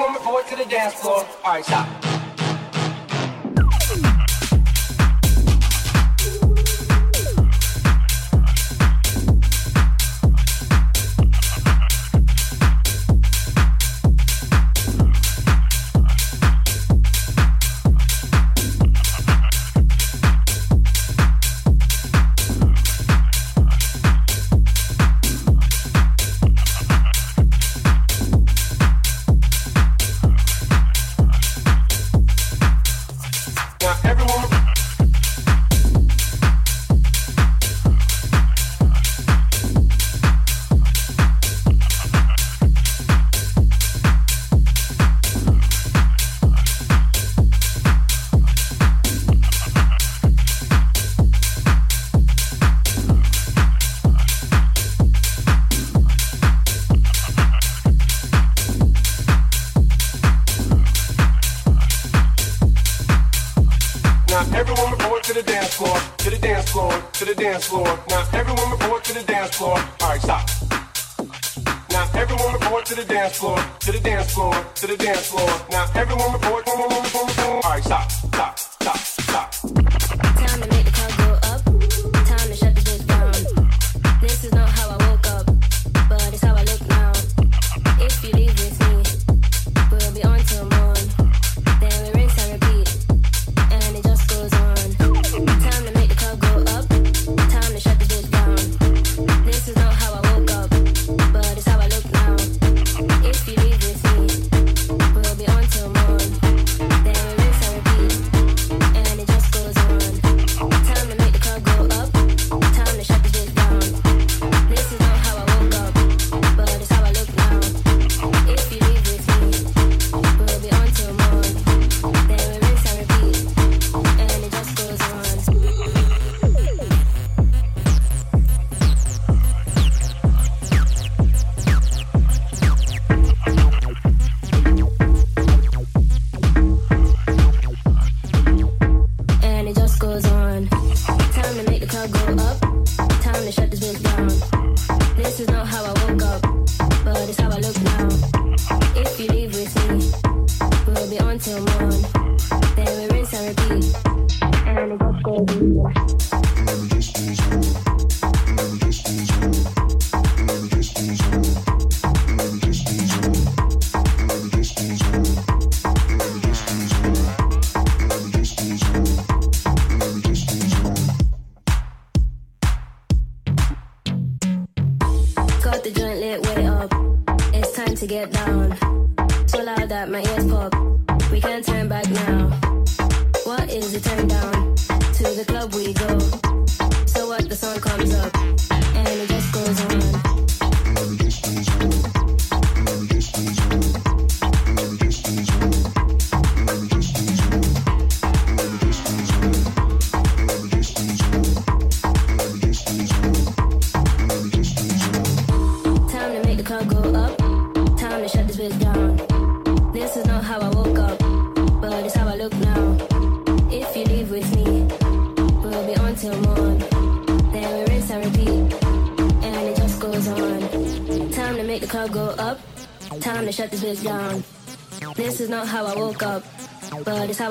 woman, boy, to the dance floor. All right, stop.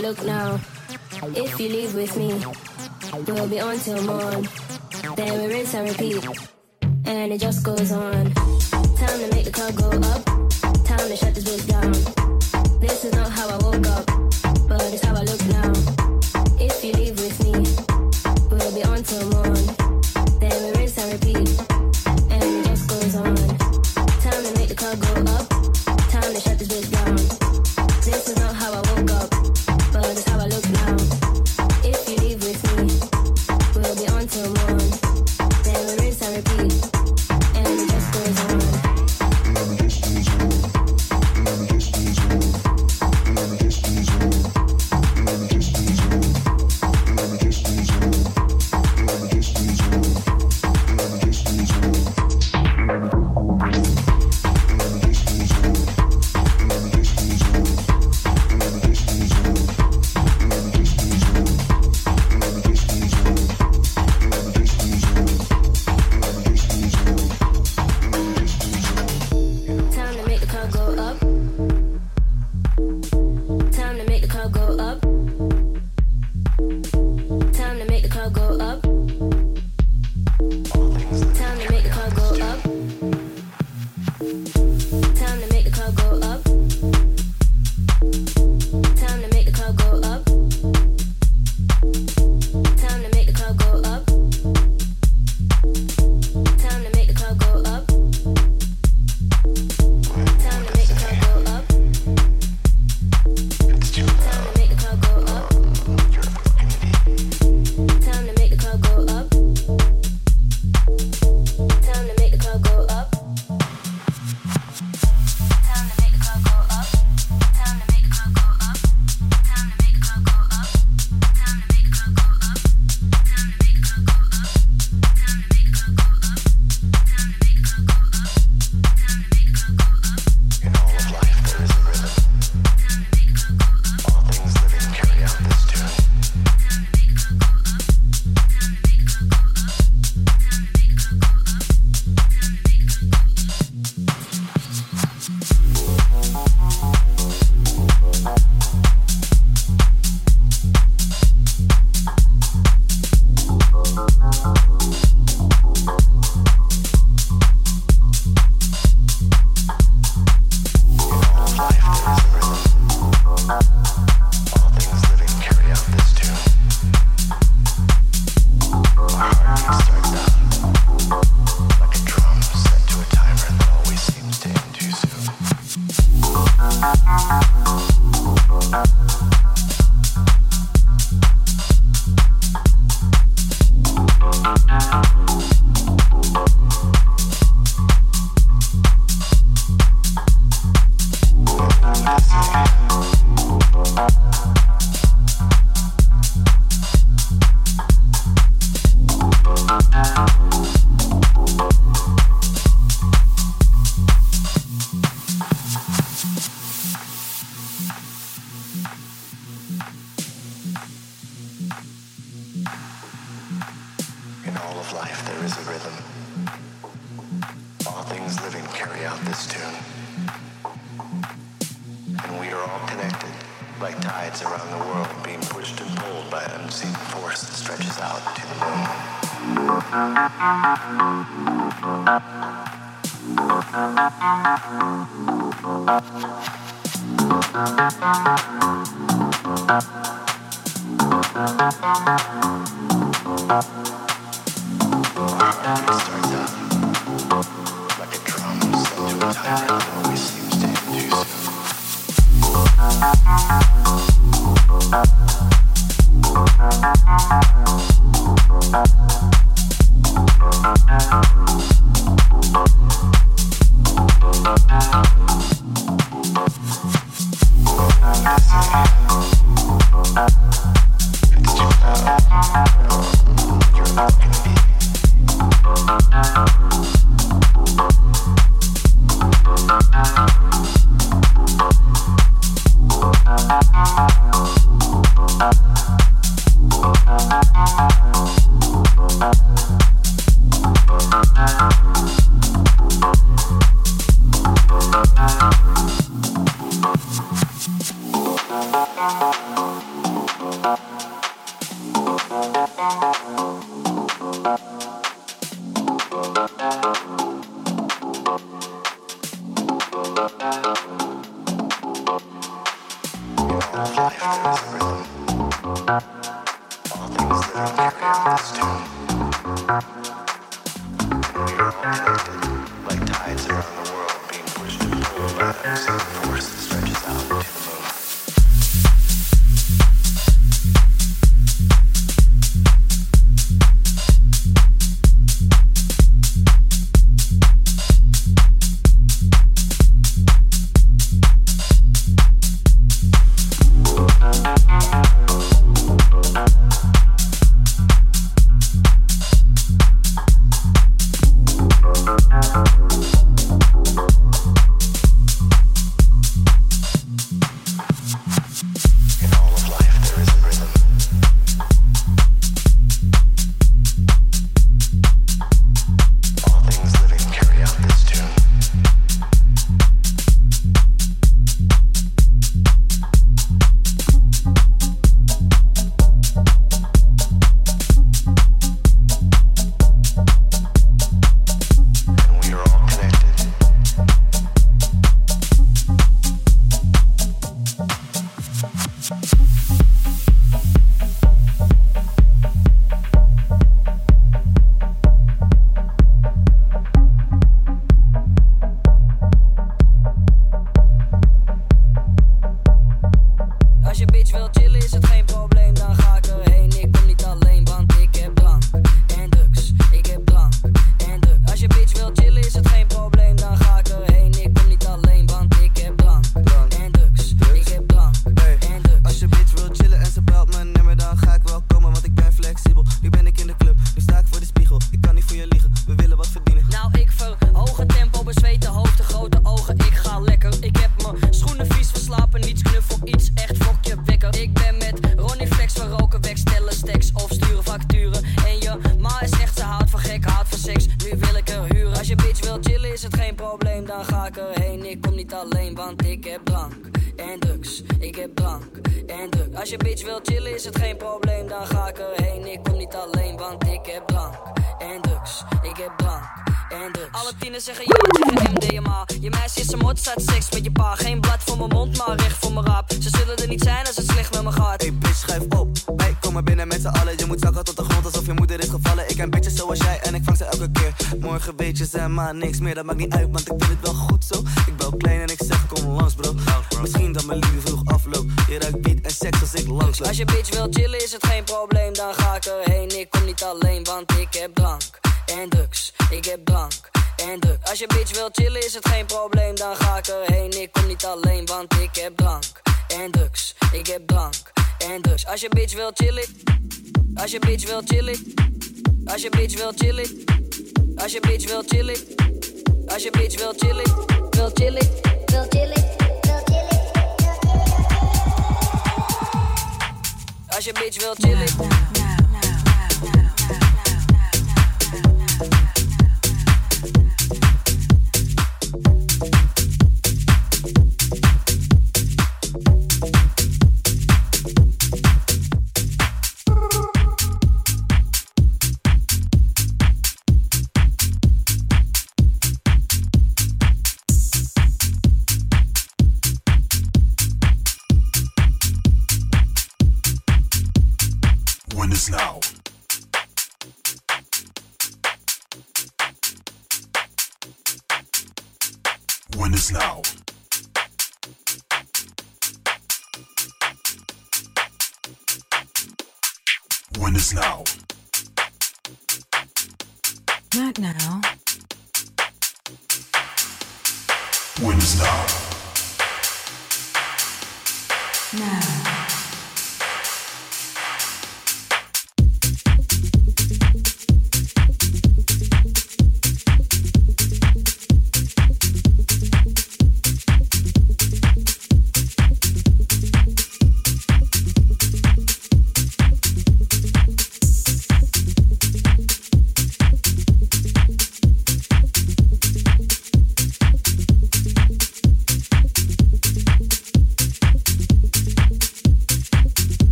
look now. If you leave with me, we'll be on till morn. I'll go up. carry out this tune. And we are all connected, like tides around the world being pushed and pulled by an unseen force that stretches out to the moon. It's Thank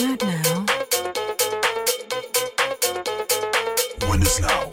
Not now. When is now?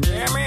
Damn it.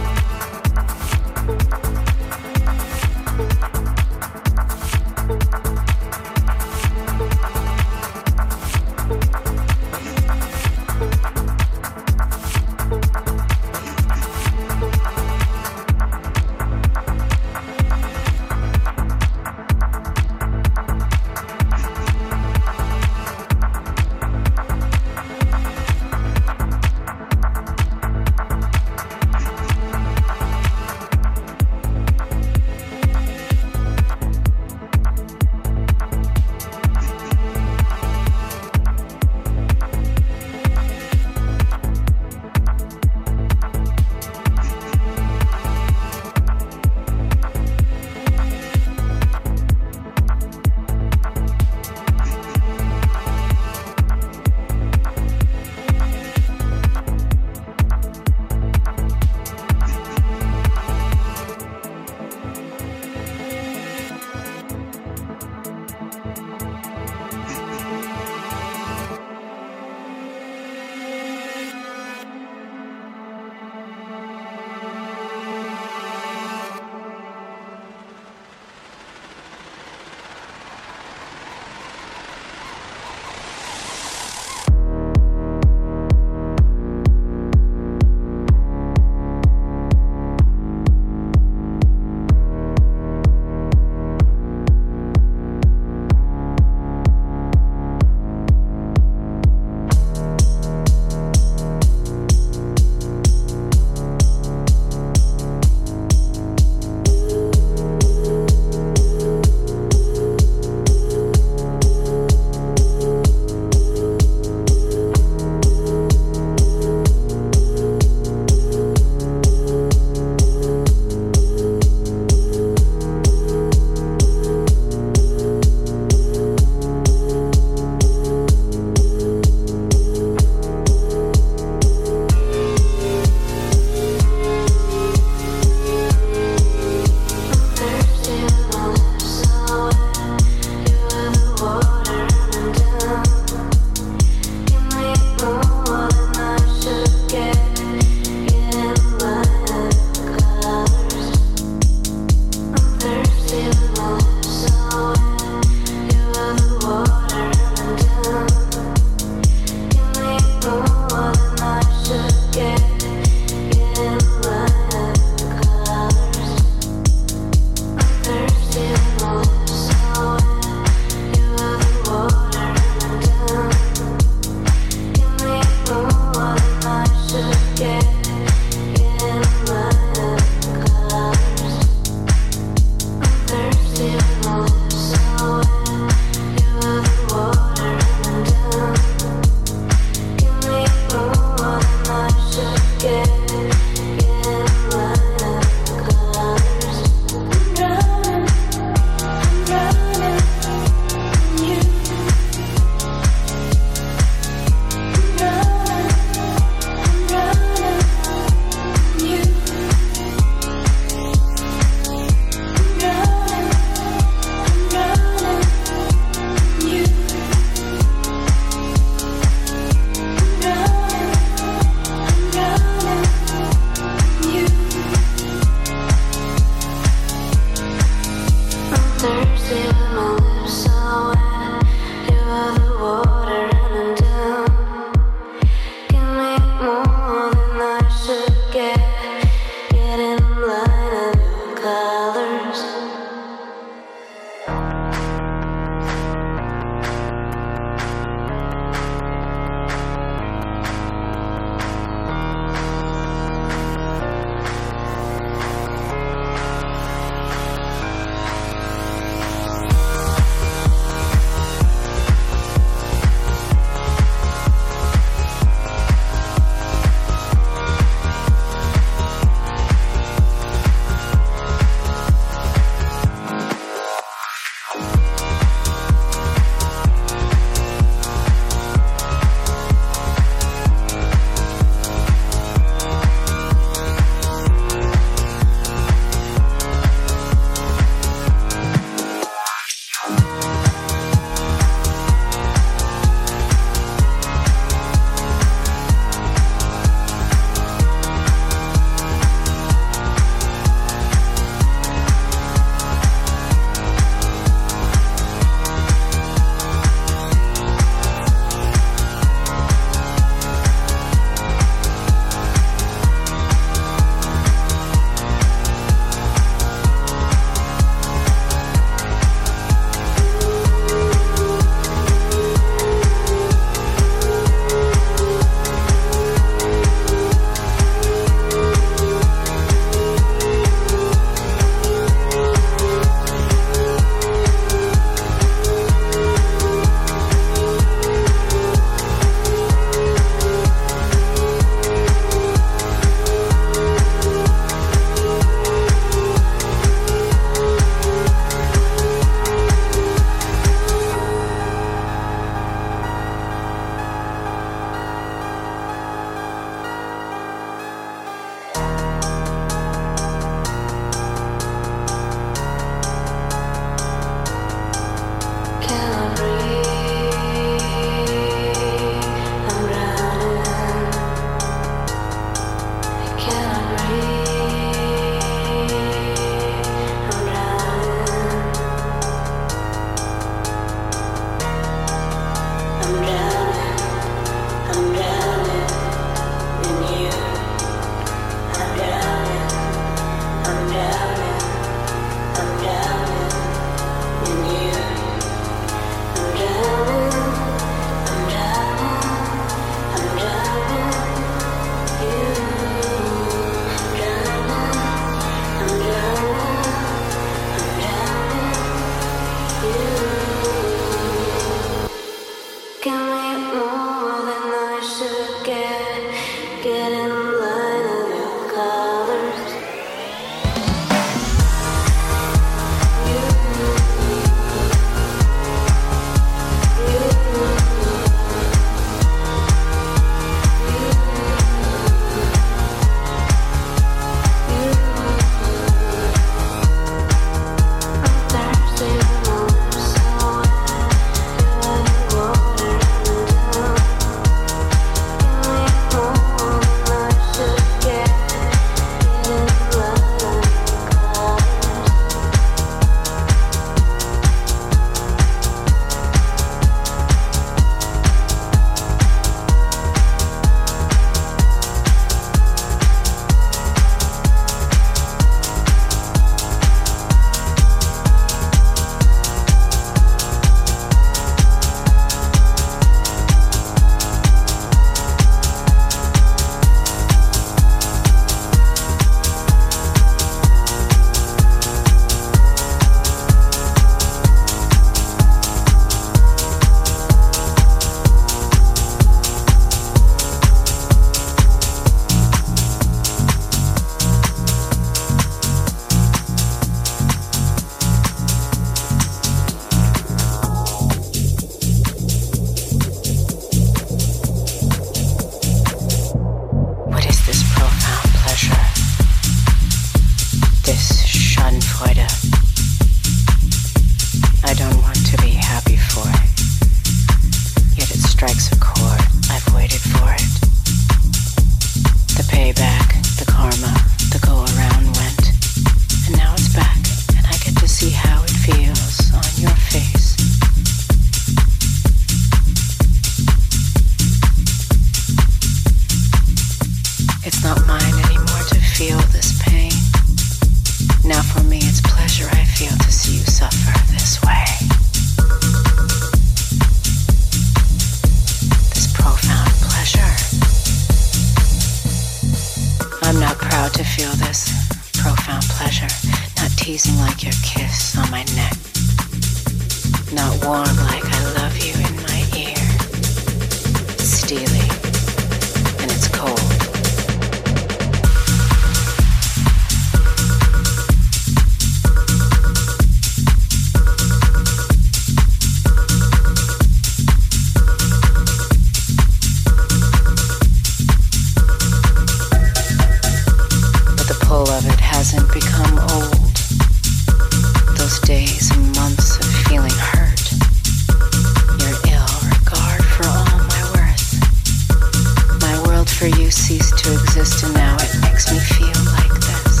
You ceased to exist, and now it makes me feel like this.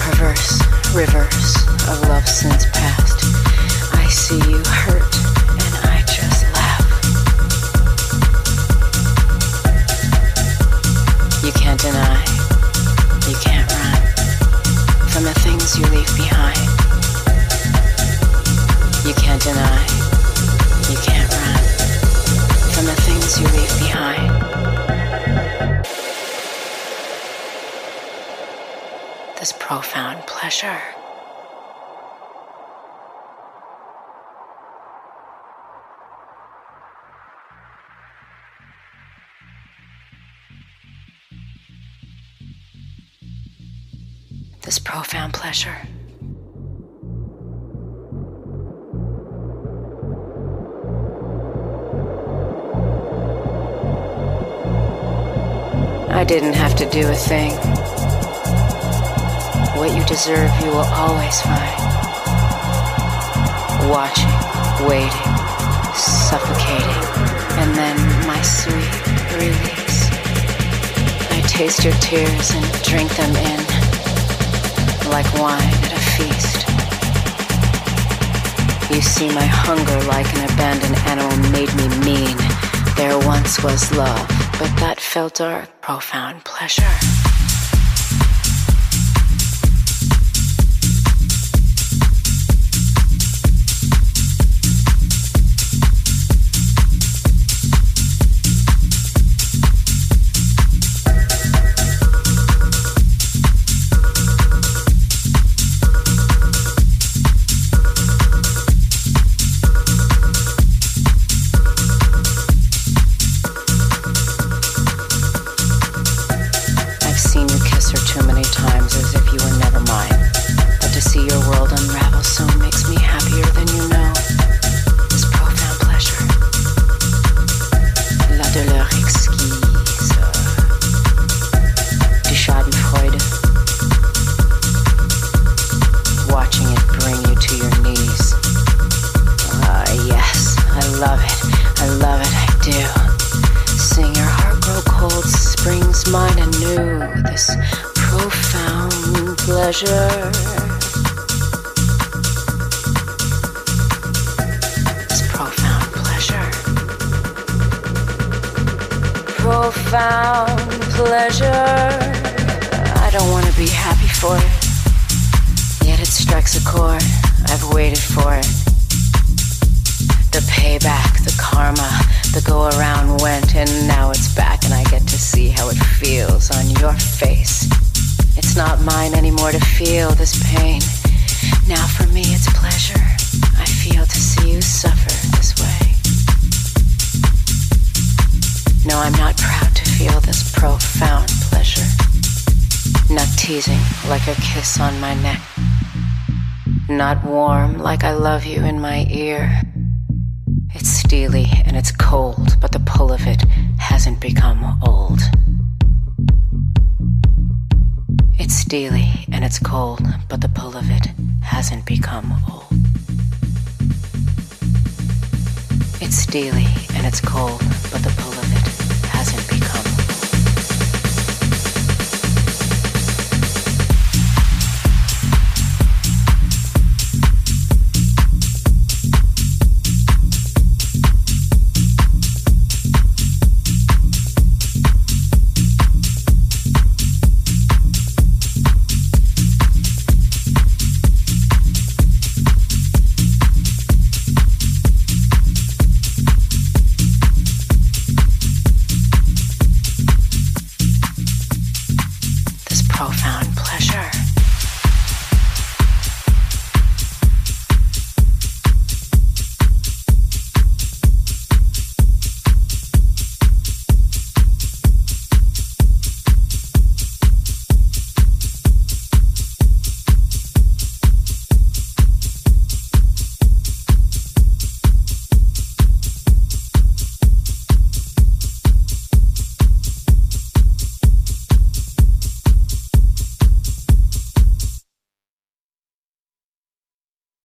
Perverse reverse of love since past. I see you hurt, This profound pleasure. I didn't have to do a thing. What you deserve, you will always find. Watching, waiting, suffocating, and then my sweet release. I taste your tears and drink them in like wine at a feast. You see, my hunger like an abandoned animal made me mean. There once was love, but that felt dark, profound pleasure. Pleasure. This profound pleasure. Profound pleasure. I don't want to be happy for it. Yet it strikes a chord. I've waited for it. The payback, the karma, the go around went, and now it's back, and I get to see how it feels on your face. Not mine anymore to feel this pain. Now for me, it's pleasure. I feel to see you suffer this way. No, I'm not proud to feel this profound pleasure. Not teasing like a kiss on my neck. Not warm like I love you in my ear. It's steely and it's cold, but the pull of it hasn't become old. Steely and it's cold, but the pull of it hasn't become old. It's steely and it's cold, but the pull